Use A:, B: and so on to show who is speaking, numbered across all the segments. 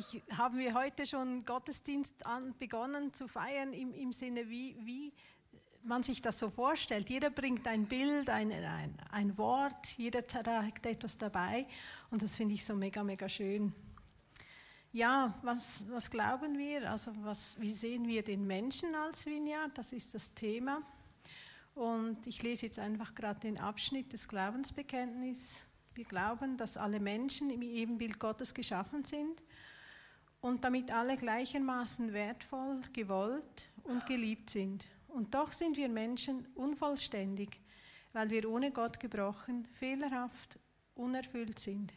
A: eigentlich haben wir heute schon Gottesdienst an, begonnen zu feiern im, im Sinne, wie, wie man sich das so vorstellt. Jeder bringt ein Bild, ein, ein, ein Wort, jeder trägt etwas dabei und das finde ich so mega, mega schön. Ja, was, was glauben wir? Also was, wie sehen wir den Menschen als Vineyard? Das ist das Thema. Und ich lese jetzt einfach gerade den Abschnitt des Glaubensbekenntnisses. Wir glauben, dass alle Menschen im Ebenbild Gottes geschaffen sind und damit alle gleichermaßen wertvoll, gewollt und geliebt sind. Und doch sind wir Menschen unvollständig, weil wir ohne Gott gebrochen, fehlerhaft, unerfüllt sind.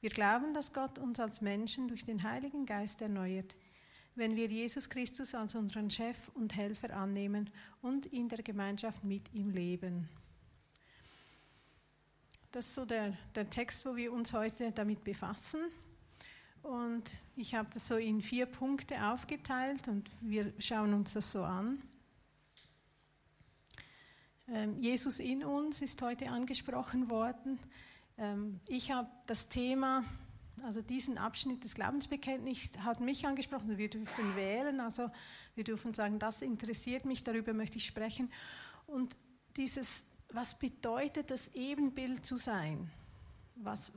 A: Wir glauben, dass Gott uns als Menschen durch den Heiligen Geist erneuert, wenn wir Jesus Christus als unseren Chef und Helfer annehmen und in der Gemeinschaft mit ihm leben. Das ist so der, der Text, wo wir uns heute damit befassen. Und ich habe das so in vier Punkte aufgeteilt und wir schauen uns das so an. Ähm, Jesus in uns ist heute angesprochen worden. Ähm, ich habe das Thema, also diesen Abschnitt des Glaubensbekenntnisses hat mich angesprochen. Wir dürfen wählen, also wir dürfen sagen, das interessiert mich, darüber möchte ich sprechen. Und dieses, was bedeutet das Ebenbild zu sein? Was,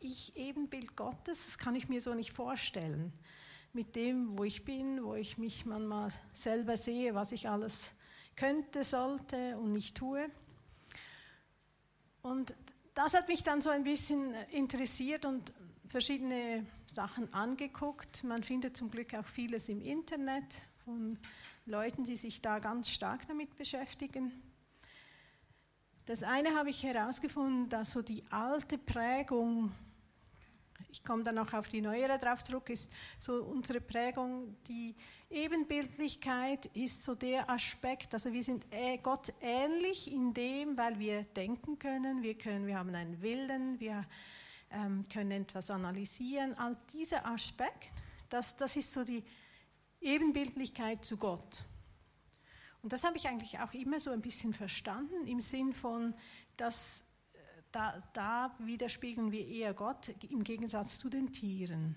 A: ich Ebenbild Gottes, das kann ich mir so nicht vorstellen. Mit dem, wo ich bin, wo ich mich manchmal selber sehe, was ich alles könnte, sollte und nicht tue. Und das hat mich dann so ein bisschen interessiert und verschiedene Sachen angeguckt. Man findet zum Glück auch vieles im Internet von Leuten, die sich da ganz stark damit beschäftigen. Das eine habe ich herausgefunden, dass so die alte Prägung ich komme dann noch auf die neuere drauf zurück, ist so unsere Prägung, die Ebenbildlichkeit ist so der Aspekt, also wir sind Gott ähnlich in dem, weil wir denken können, wir, können, wir haben einen Willen, wir ähm, können etwas analysieren. All dieser Aspekt, das, das ist so die Ebenbildlichkeit zu Gott. Und das habe ich eigentlich auch immer so ein bisschen verstanden im Sinn von, dass da, da widerspiegeln wir eher Gott im Gegensatz zu den Tieren.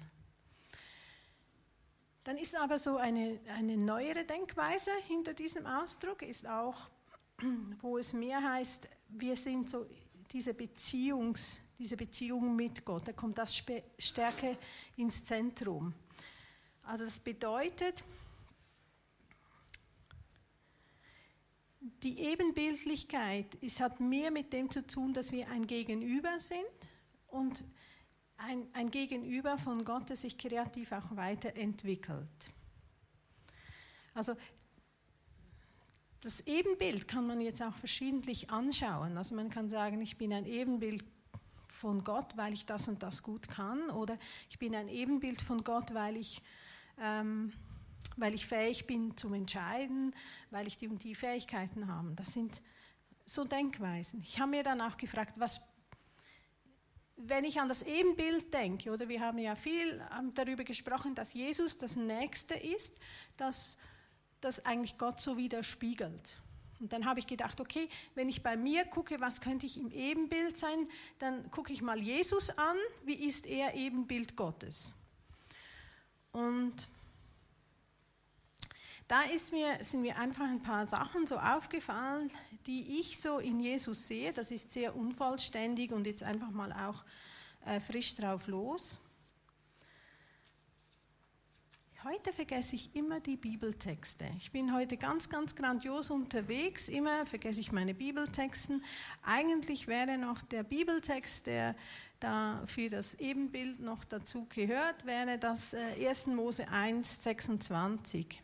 A: Dann ist aber so eine, eine neuere Denkweise hinter diesem Ausdruck, ist auch, wo es mehr heißt, wir sind so diese, Beziehungs, diese Beziehung mit Gott, da kommt das stärker ins Zentrum. Also das bedeutet, die Ebenbildlichkeit es hat mehr mit dem zu tun, dass wir ein Gegenüber sind und ein, ein Gegenüber von Gott, das sich kreativ auch weiterentwickelt. Also das Ebenbild kann man jetzt auch verschiedentlich anschauen. Also man kann sagen, ich bin ein Ebenbild von Gott, weil ich das und das gut kann, oder ich bin ein Ebenbild von Gott, weil ich ähm, weil ich fähig bin zum Entscheiden, weil ich die und die Fähigkeiten habe. Das sind so Denkweisen. Ich habe mir dann auch gefragt, was, wenn ich an das Ebenbild denke, oder wir haben ja viel ähm, darüber gesprochen, dass Jesus das Nächste ist, dass das eigentlich Gott so widerspiegelt. Und dann habe ich gedacht, okay, wenn ich bei mir gucke, was könnte ich im Ebenbild sein, dann gucke ich mal Jesus an, wie ist er Ebenbild Gottes. Und da mir, sind mir einfach ein paar Sachen so aufgefallen, die ich so in Jesus sehe. Das ist sehr unvollständig und jetzt einfach mal auch äh, frisch drauf los. Heute vergesse ich immer die Bibeltexte. Ich bin heute ganz, ganz grandios unterwegs. Immer vergesse ich meine Bibeltexten. Eigentlich wäre noch der Bibeltext, der da für das Ebenbild noch dazu gehört, wäre das 1. Äh, Mose 1, 26.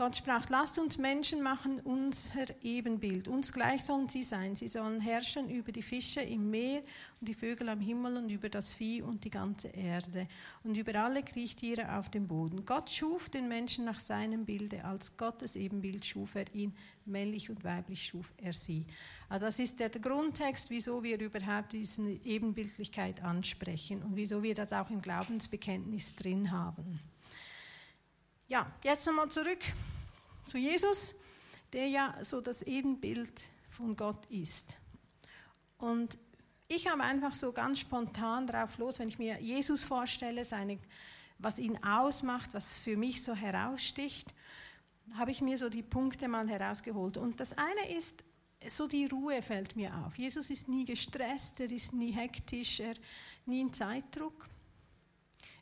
A: Gott sprach, lasst uns Menschen machen, unser Ebenbild. Uns gleich sollen sie sein. Sie sollen herrschen über die Fische im Meer und die Vögel am Himmel und über das Vieh und die ganze Erde und über alle Kriechtiere auf dem Boden. Gott schuf den Menschen nach seinem Bilde. Als Gottes Ebenbild schuf er ihn. Männlich und weiblich schuf er sie. Also das ist der Grundtext, wieso wir überhaupt diese Ebenbildlichkeit ansprechen und wieso wir das auch im Glaubensbekenntnis drin haben. Ja, jetzt nochmal zurück zu Jesus, der ja so das Ebenbild von Gott ist. Und ich habe einfach so ganz spontan drauf los, wenn ich mir Jesus vorstelle, seine, was ihn ausmacht, was für mich so heraussticht, habe ich mir so die Punkte mal herausgeholt. Und das eine ist, so die Ruhe fällt mir auf. Jesus ist nie gestresst, er ist nie hektisch, er nie in Zeitdruck.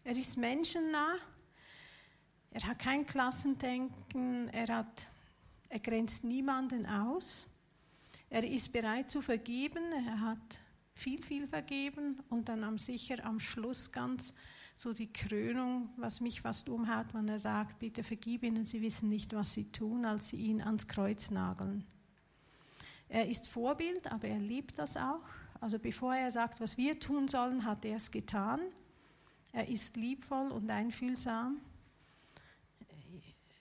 A: Er ist menschennah, er hat kein Klassendenken, er, hat, er grenzt niemanden aus. Er ist bereit zu vergeben, er hat viel, viel vergeben und dann am sicher am Schluss ganz so die Krönung, was mich fast umhaut, wenn er sagt, bitte vergib ihnen, sie wissen nicht, was sie tun, als sie ihn ans Kreuz nageln. Er ist Vorbild, aber er liebt das auch. Also bevor er sagt, was wir tun sollen, hat er es getan. Er ist liebvoll und einfühlsam.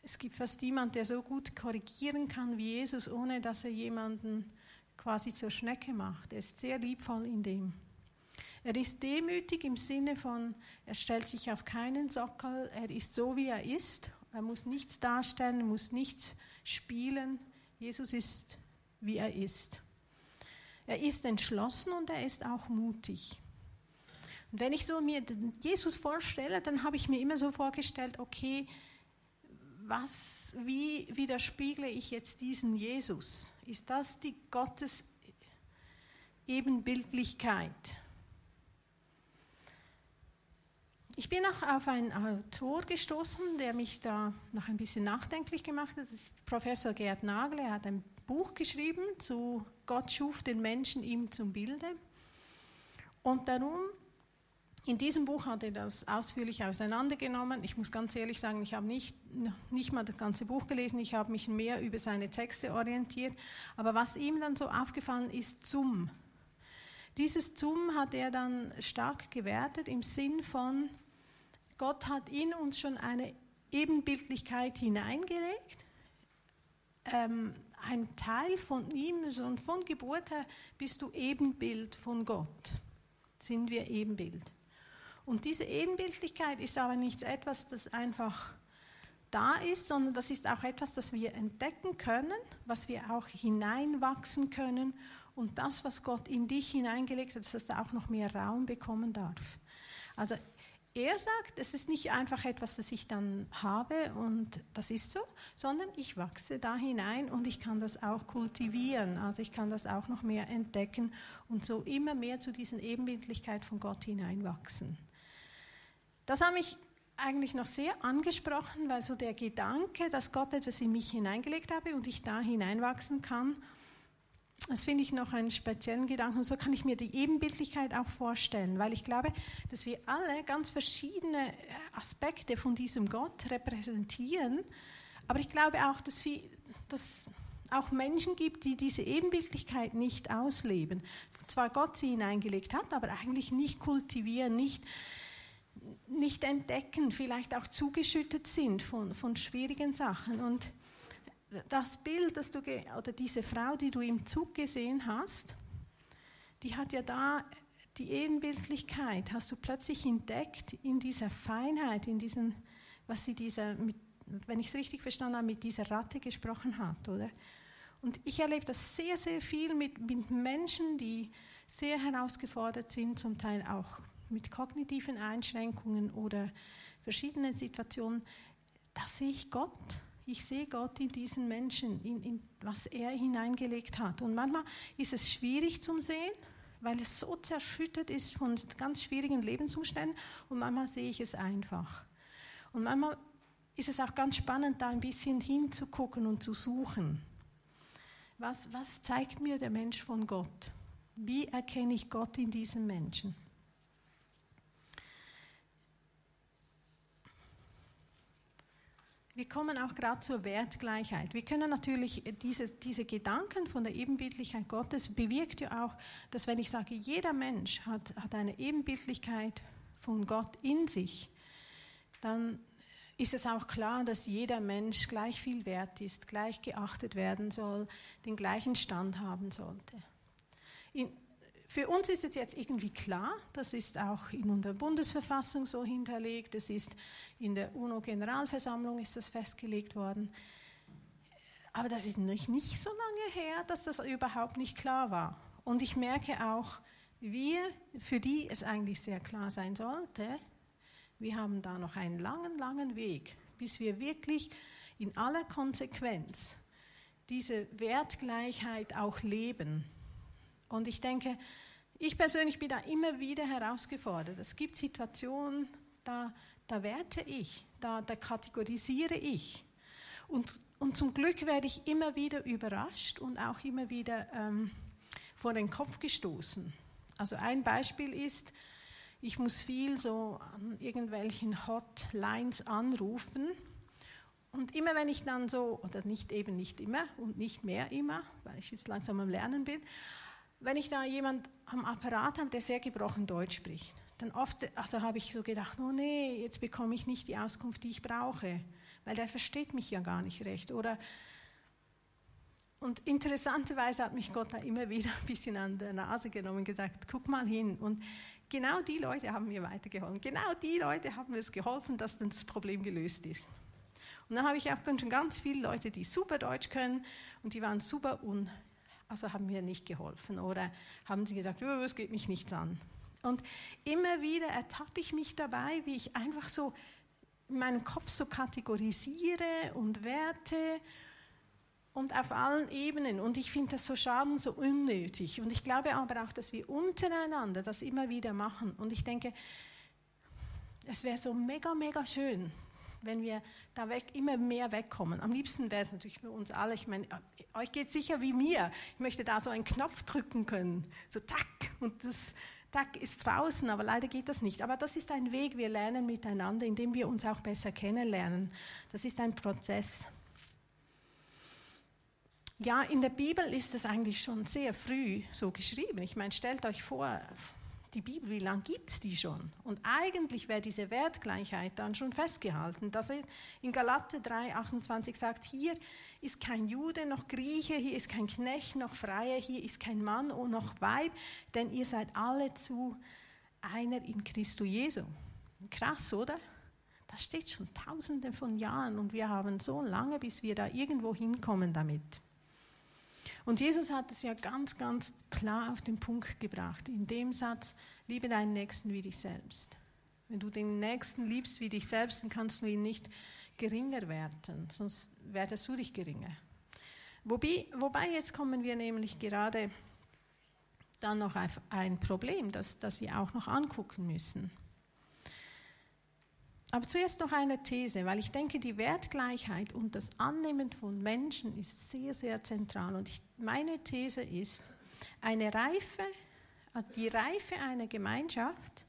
A: Es gibt fast niemanden, der so gut korrigieren kann wie Jesus, ohne dass er jemanden quasi zur Schnecke macht. Er ist sehr liebvoll in dem. Er ist demütig im Sinne von, er stellt sich auf keinen Sockel, er ist so, wie er ist. Er muss nichts darstellen, muss nichts spielen. Jesus ist, wie er ist. Er ist entschlossen und er ist auch mutig. Und wenn ich so mir Jesus vorstelle, dann habe ich mir immer so vorgestellt, okay, was, wie widerspiegle ich jetzt diesen Jesus? Ist das die Gottes Ebenbildlichkeit? Ich bin auch auf einen Autor gestoßen, der mich da noch ein bisschen nachdenklich gemacht hat. Das ist Professor Gerd Nagel. Er hat ein Buch geschrieben zu Gott schuf den Menschen ihm zum Bilde. Und darum in diesem Buch hat er das ausführlich auseinandergenommen. Ich muss ganz ehrlich sagen, ich habe nicht, nicht mal das ganze Buch gelesen, ich habe mich mehr über seine Texte orientiert. Aber was ihm dann so aufgefallen ist, zum. Dieses zum hat er dann stark gewertet im Sinn von, Gott hat in uns schon eine Ebenbildlichkeit hineingelegt. Ähm, ein Teil von ihm, von Geburt her bist du Ebenbild von Gott. Sind wir Ebenbild. Und diese Ebenbildlichkeit ist aber nicht etwas, das einfach da ist, sondern das ist auch etwas, das wir entdecken können, was wir auch hineinwachsen können und das, was Gott in dich hineingelegt hat, dass das auch noch mehr Raum bekommen darf. Also er sagt, es ist nicht einfach etwas, das ich dann habe und das ist so, sondern ich wachse da hinein und ich kann das auch kultivieren. Also ich kann das auch noch mehr entdecken und so immer mehr zu diesen Ebenbildlichkeit von Gott hineinwachsen. Das hat mich eigentlich noch sehr angesprochen, weil so der Gedanke, dass Gott etwas in mich hineingelegt habe und ich da hineinwachsen kann, das finde ich noch einen speziellen Gedanken. Und so kann ich mir die Ebenbildlichkeit auch vorstellen, weil ich glaube, dass wir alle ganz verschiedene äh, Aspekte von diesem Gott repräsentieren. Aber ich glaube auch, dass es auch Menschen gibt, die diese Ebenbildlichkeit nicht ausleben. Zwar Gott sie hineingelegt hat, aber eigentlich nicht kultivieren, nicht nicht entdecken, vielleicht auch zugeschüttet sind von, von schwierigen Sachen. Und das Bild, das du oder diese Frau, die du im Zug gesehen hast, die hat ja da die Ebenbildlichkeit, hast du plötzlich entdeckt in dieser Feinheit, in diesem, was sie dieser, mit, wenn ich es richtig verstanden habe, mit dieser Ratte gesprochen hat, oder? Und ich erlebe das sehr, sehr viel mit, mit Menschen, die sehr herausgefordert sind, zum Teil auch mit kognitiven Einschränkungen oder verschiedenen Situationen, da sehe ich Gott. Ich sehe Gott in diesen Menschen, in, in was er hineingelegt hat. Und manchmal ist es schwierig zum Sehen, weil es so zerschüttet ist von ganz schwierigen Lebensumständen. Und manchmal sehe ich es einfach. Und manchmal ist es auch ganz spannend, da ein bisschen hinzugucken und zu suchen. Was, was zeigt mir der Mensch von Gott? Wie erkenne ich Gott in diesem Menschen? Wir kommen auch gerade zur Wertgleichheit. Wir können natürlich diese, diese Gedanken von der Ebenbildlichkeit Gottes bewirkt ja auch, dass wenn ich sage, jeder Mensch hat, hat eine Ebenbildlichkeit von Gott in sich, dann ist es auch klar, dass jeder Mensch gleich viel wert ist, gleich geachtet werden soll, den gleichen Stand haben sollte. In, für uns ist es jetzt irgendwie klar, das ist auch in unserer Bundesverfassung so hinterlegt, es ist in der UNO-Generalversammlung ist das festgelegt worden. Aber das ist nicht, nicht so lange her, dass das überhaupt nicht klar war. Und ich merke auch, wir, für die es eigentlich sehr klar sein sollte, wir haben da noch einen langen, langen Weg, bis wir wirklich in aller Konsequenz diese Wertgleichheit auch leben. Und ich denke, ich persönlich bin da immer wieder herausgefordert. Es gibt Situationen, da, da werte ich, da, da kategorisiere ich. Und, und zum Glück werde ich immer wieder überrascht und auch immer wieder ähm, vor den Kopf gestoßen. Also ein Beispiel ist, ich muss viel so an irgendwelchen Hotlines anrufen. Und immer wenn ich dann so, oder nicht eben nicht immer und nicht mehr immer, weil ich jetzt langsam am Lernen bin, wenn ich da jemand am Apparat habe, der sehr gebrochen Deutsch spricht, dann oft, also habe ich so gedacht, oh nee, jetzt bekomme ich nicht die Auskunft, die ich brauche, weil der versteht mich ja gar nicht recht. Oder und interessanterweise hat mich Gott da immer wieder ein bisschen an der Nase genommen und gesagt, guck mal hin. Und genau die Leute haben mir weitergeholfen. Genau die Leute haben mir es geholfen, dass dann das Problem gelöst ist. Und dann habe ich auch schon ganz viele Leute, die super Deutsch können und die waren super un, also haben mir nicht geholfen oder haben sie gesagt, es geht mich nichts an. Und immer wieder ertappe ich mich dabei, wie ich einfach so in meinem Kopf so kategorisiere und werte und auf allen Ebenen. Und ich finde das so schade und so unnötig. Und ich glaube aber auch, dass wir untereinander das immer wieder machen. Und ich denke, es wäre so mega, mega schön, wenn wir da weg, immer mehr wegkommen. Am liebsten wäre es natürlich für uns alle, ich meine, euch geht sicher wie mir. Ich möchte da so einen Knopf drücken können, so tack, und das tack ist draußen, aber leider geht das nicht. Aber das ist ein Weg, wir lernen miteinander, indem wir uns auch besser kennenlernen. Das ist ein Prozess. Ja, in der Bibel ist es eigentlich schon sehr früh so geschrieben. Ich meine, stellt euch vor, die Bibel, wie lange gibt es die schon? Und eigentlich wäre diese Wertgleichheit dann schon festgehalten. Dass er in Galate 3, 28 sagt, hier ist kein Jude noch Grieche, hier ist kein Knecht noch Freier, hier ist kein Mann noch Weib, denn ihr seid alle zu einer in Christo Jesu. Krass, oder? Das steht schon tausende von Jahren und wir haben so lange, bis wir da irgendwo hinkommen damit. Und Jesus hat es ja ganz, ganz klar auf den Punkt gebracht, in dem Satz, liebe deinen Nächsten wie dich selbst. Wenn du den Nächsten liebst wie dich selbst, dann kannst du ihn nicht geringer werden, sonst werdest du dich geringer. Wobei, wobei jetzt kommen wir nämlich gerade dann noch auf ein Problem, das, das wir auch noch angucken müssen. Aber zuerst noch eine These, weil ich denke, die Wertgleichheit und das Annehmen von Menschen ist sehr, sehr zentral. Und ich, meine These ist, eine Reife, also die Reife einer Gemeinschaft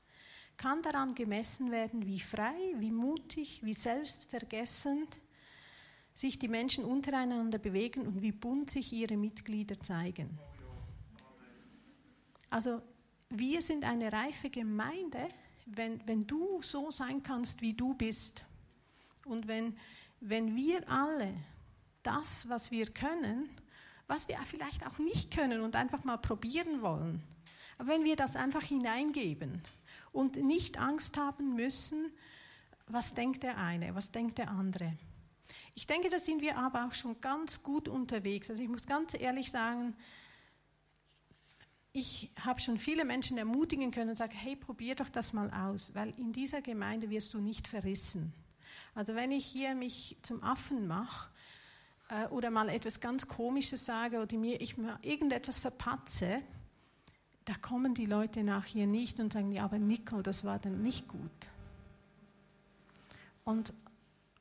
A: kann daran gemessen werden, wie frei, wie mutig, wie selbstvergessend sich die Menschen untereinander bewegen und wie bunt sich ihre Mitglieder zeigen. Also wir sind eine reife Gemeinde, wenn, wenn du so sein kannst, wie du bist, und wenn, wenn wir alle das, was wir können, was wir vielleicht auch nicht können und einfach mal probieren wollen, aber wenn wir das einfach hineingeben und nicht Angst haben müssen, was denkt der eine, was denkt der andere. Ich denke, da sind wir aber auch schon ganz gut unterwegs. Also ich muss ganz ehrlich sagen, ich habe schon viele Menschen ermutigen können und sagen, hey, probier doch das mal aus, weil in dieser Gemeinde wirst du nicht verrissen. Also wenn ich hier mich zum Affen mache äh, oder mal etwas ganz Komisches sage oder mir ich mal irgendetwas verpatze, da kommen die Leute nachher nicht und sagen, ja, aber Nico, das war dann nicht gut. Und,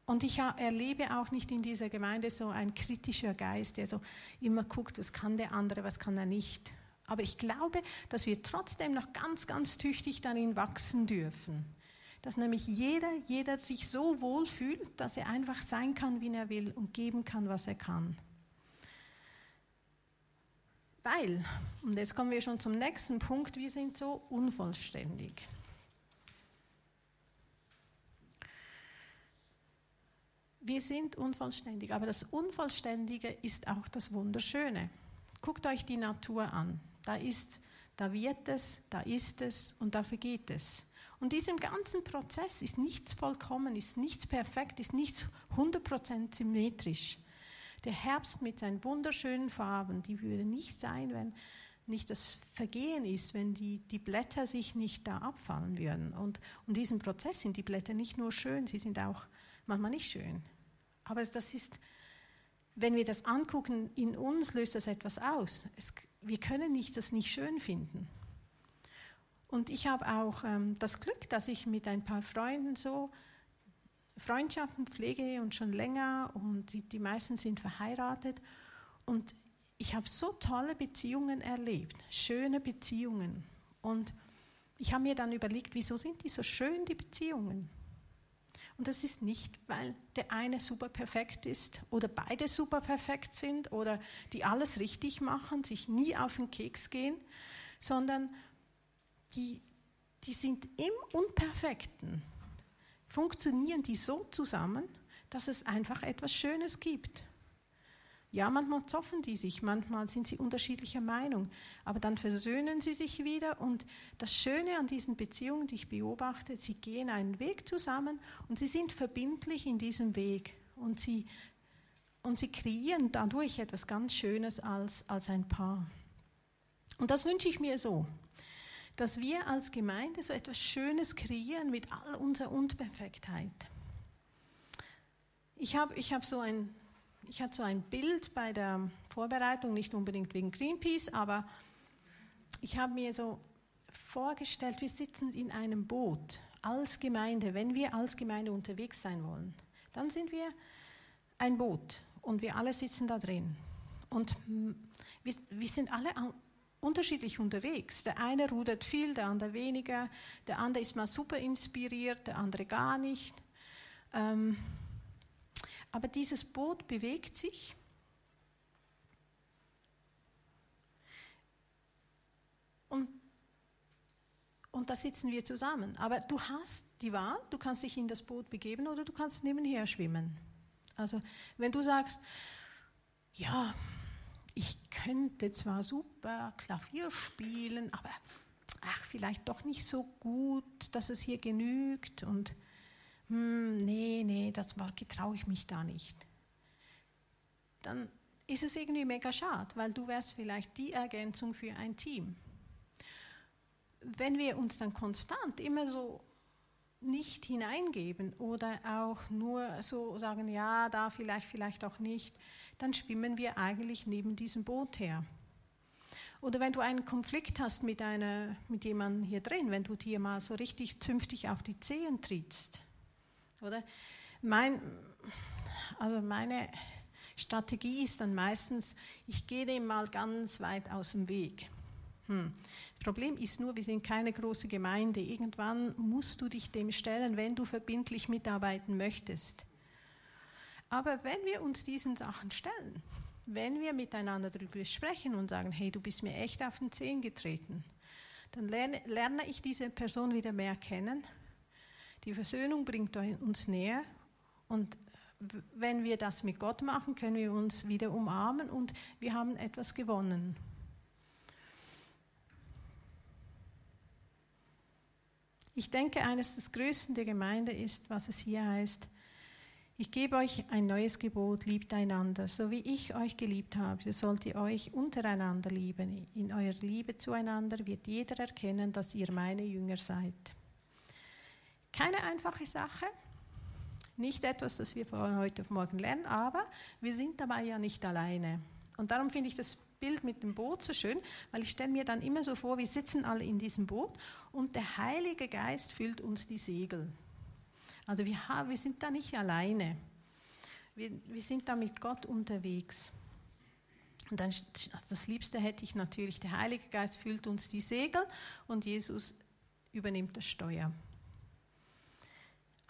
A: und ich erlebe auch nicht in dieser Gemeinde so ein kritischer Geist, der so immer guckt, was kann der andere, was kann er nicht. Aber ich glaube, dass wir trotzdem noch ganz, ganz tüchtig darin wachsen dürfen. Dass nämlich jeder, jeder sich so wohl fühlt, dass er einfach sein kann, wie er will und geben kann, was er kann. Weil, und jetzt kommen wir schon zum nächsten Punkt, wir sind so unvollständig. Wir sind unvollständig, aber das Unvollständige ist auch das Wunderschöne. Guckt euch die Natur an. Da ist, da wird es, da ist es und da vergeht es. Und diesem ganzen Prozess ist nichts vollkommen, ist nichts perfekt, ist nichts 100% symmetrisch. Der Herbst mit seinen wunderschönen Farben, die würde nicht sein, wenn, nicht das Vergehen ist, wenn die, die Blätter sich nicht da abfallen würden. Und, und diesem Prozess sind die Blätter nicht nur schön, sie sind auch manchmal nicht schön. Aber das ist, wenn wir das angucken, in uns löst das etwas aus. Es, wir können nicht, das nicht schön finden. Und ich habe auch ähm, das Glück, dass ich mit ein paar Freunden so Freundschaften pflege und schon länger und die, die meisten sind verheiratet. Und ich habe so tolle Beziehungen erlebt, schöne Beziehungen. Und ich habe mir dann überlegt, wieso sind die so schön, die Beziehungen? Und das ist nicht, weil der eine super perfekt ist oder beide super perfekt sind oder die alles richtig machen, sich nie auf den Keks gehen, sondern die, die sind im Unperfekten. Funktionieren die so zusammen, dass es einfach etwas Schönes gibt. Ja, manchmal zoffen die sich, manchmal sind sie unterschiedlicher Meinung, aber dann versöhnen sie sich wieder und das Schöne an diesen Beziehungen, die ich beobachte, sie gehen einen Weg zusammen und sie sind verbindlich in diesem Weg und sie, und sie kreieren dadurch etwas ganz Schönes als, als ein Paar. Und das wünsche ich mir so, dass wir als Gemeinde so etwas Schönes kreieren mit all unserer Unperfektheit. Ich habe ich hab so ein ich hatte so ein Bild bei der Vorbereitung, nicht unbedingt wegen Greenpeace, aber ich habe mir so vorgestellt, wir sitzen in einem Boot als Gemeinde. Wenn wir als Gemeinde unterwegs sein wollen, dann sind wir ein Boot und wir alle sitzen da drin. Und wir, wir sind alle unterschiedlich unterwegs. Der eine rudert viel, der andere weniger, der andere ist mal super inspiriert, der andere gar nicht. Ähm, aber dieses Boot bewegt sich. Und, und da sitzen wir zusammen. Aber du hast die Wahl, du kannst dich in das Boot begeben oder du kannst nebenher schwimmen. Also wenn du sagst, ja, ich könnte zwar super Klavier spielen, aber ach, vielleicht doch nicht so gut, dass es hier genügt und hm, nee, nee, das traue ich mich da nicht, dann ist es irgendwie mega schade, weil du wärst vielleicht die Ergänzung für ein Team. Wenn wir uns dann konstant immer so nicht hineingeben oder auch nur so sagen, ja, da vielleicht, vielleicht auch nicht, dann schwimmen wir eigentlich neben diesem Boot her. Oder wenn du einen Konflikt hast mit, einer, mit jemandem hier drin, wenn du dir mal so richtig zünftig auf die Zehen trittst, oder? Mein, also meine Strategie ist dann meistens, ich gehe dem mal ganz weit aus dem Weg. Hm. Das Problem ist nur, wir sind keine große Gemeinde. Irgendwann musst du dich dem stellen, wenn du verbindlich mitarbeiten möchtest. Aber wenn wir uns diesen Sachen stellen, wenn wir miteinander darüber sprechen und sagen, hey, du bist mir echt auf den Zehen getreten, dann lerne, lerne ich diese Person wieder mehr kennen die Versöhnung bringt uns näher und wenn wir das mit Gott machen, können wir uns wieder umarmen und wir haben etwas gewonnen. Ich denke, eines des Größten der Gemeinde ist, was es hier heißt, ich gebe euch ein neues Gebot, liebt einander, so wie ich euch geliebt habe, so sollt ihr euch untereinander lieben. In eurer Liebe zueinander wird jeder erkennen, dass ihr meine Jünger seid. Keine einfache Sache, nicht etwas, das wir von heute auf morgen lernen, aber wir sind dabei ja nicht alleine. Und darum finde ich das Bild mit dem Boot so schön, weil ich stelle mir dann immer so vor, wir sitzen alle in diesem Boot und der Heilige Geist füllt uns die Segel. Also wir, haben, wir sind da nicht alleine. Wir, wir sind da mit Gott unterwegs. Und dann, das Liebste hätte ich natürlich, der Heilige Geist füllt uns die Segel und Jesus übernimmt das Steuer.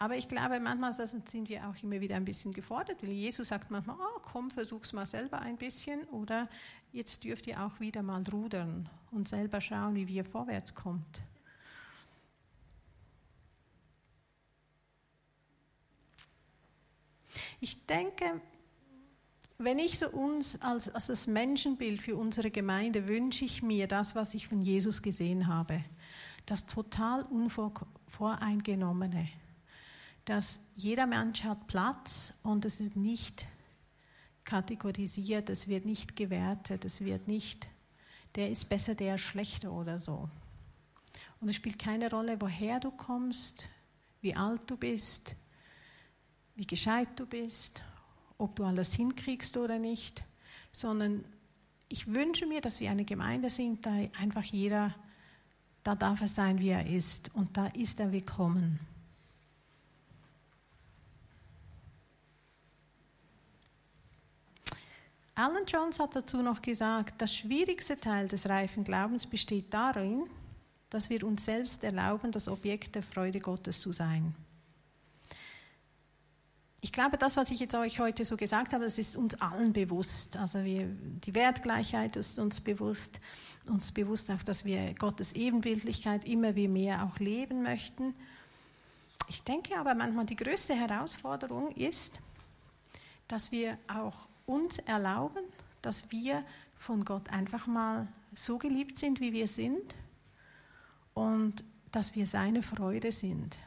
A: Aber ich glaube, manchmal sind wir auch immer wieder ein bisschen gefordert, weil Jesus sagt manchmal, oh, komm, versuch's mal selber ein bisschen oder jetzt dürft ihr auch wieder mal rudern und selber schauen, wie wir vorwärts kommt. Ich denke, wenn ich so uns als, als das Menschenbild für unsere Gemeinde wünsche ich mir das, was ich von Jesus gesehen habe, das total unvoreingenommene dass jeder Mensch hat Platz und es ist nicht kategorisiert, es wird nicht gewertet, es wird nicht der ist besser, der ist schlechter oder so. Und es spielt keine Rolle, woher du kommst, wie alt du bist, wie gescheit du bist, ob du alles hinkriegst oder nicht, sondern ich wünsche mir, dass wir eine Gemeinde sind, da einfach jeder, da darf er sein, wie er ist und da ist er willkommen. Alan Jones hat dazu noch gesagt, das schwierigste Teil des reifen Glaubens besteht darin, dass wir uns selbst erlauben, das Objekt der Freude Gottes zu sein. Ich glaube, das, was ich jetzt euch heute so gesagt habe, das ist uns allen bewusst. Also wir, die Wertgleichheit ist uns bewusst, uns bewusst auch, dass wir Gottes Ebenbildlichkeit immer wie mehr auch leben möchten. Ich denke aber manchmal die größte Herausforderung ist, dass wir auch uns erlauben, dass wir von Gott einfach mal so geliebt sind, wie wir sind und dass wir seine Freude sind.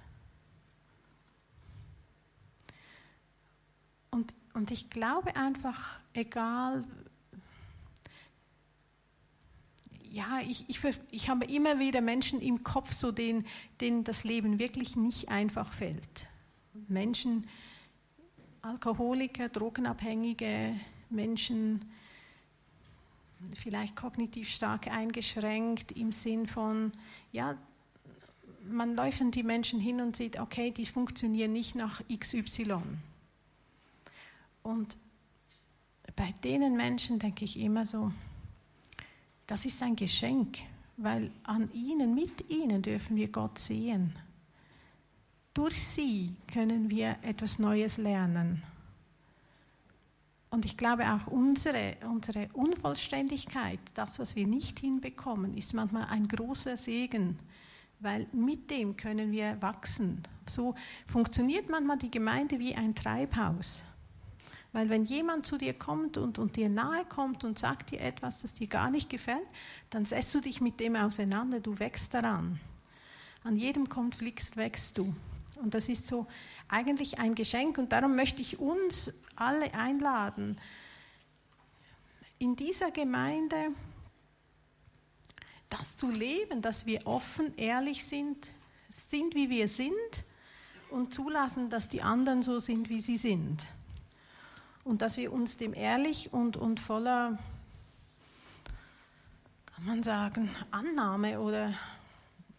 A: Und, und ich glaube einfach, egal, ja, ich, ich, ich habe immer wieder Menschen im Kopf, so denen, denen das Leben wirklich nicht einfach fällt. Menschen, Alkoholiker, Drogenabhängige, Menschen, vielleicht kognitiv stark eingeschränkt im Sinn von, ja, man läuft an die Menschen hin und sieht, okay, die funktionieren nicht nach XY. Und bei denen Menschen denke ich immer so, das ist ein Geschenk, weil an ihnen, mit ihnen dürfen wir Gott sehen. Durch sie können wir etwas Neues lernen. Und ich glaube auch unsere, unsere Unvollständigkeit, das, was wir nicht hinbekommen, ist manchmal ein großer Segen, weil mit dem können wir wachsen. So funktioniert manchmal die Gemeinde wie ein Treibhaus. Weil wenn jemand zu dir kommt und, und dir nahe kommt und sagt dir etwas, das dir gar nicht gefällt, dann setzt du dich mit dem auseinander, du wächst daran. An jedem Konflikt wächst du. Und das ist so eigentlich ein Geschenk. Und darum möchte ich uns alle einladen, in dieser Gemeinde das zu leben, dass wir offen, ehrlich sind, sind wie wir sind und zulassen, dass die anderen so sind, wie sie sind. Und dass wir uns dem ehrlich und, und voller, kann man sagen, Annahme oder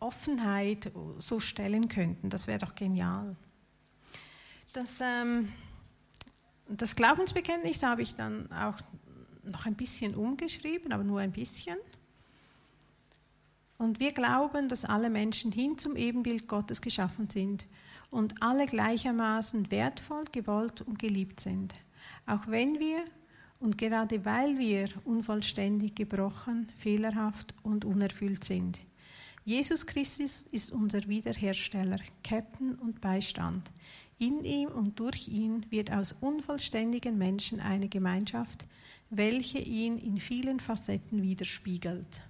A: Offenheit so stellen könnten. Das wäre doch genial. Das, ähm, das Glaubensbekenntnis habe ich dann auch noch ein bisschen umgeschrieben, aber nur ein bisschen. Und wir glauben, dass alle Menschen hin zum Ebenbild Gottes geschaffen sind und alle gleichermaßen wertvoll, gewollt und geliebt sind. Auch wenn wir und gerade weil wir unvollständig, gebrochen, fehlerhaft und unerfüllt sind. Jesus Christus ist unser Wiederhersteller, Captain und Beistand. In ihm und durch ihn wird aus unvollständigen Menschen eine Gemeinschaft, welche ihn in vielen Facetten widerspiegelt.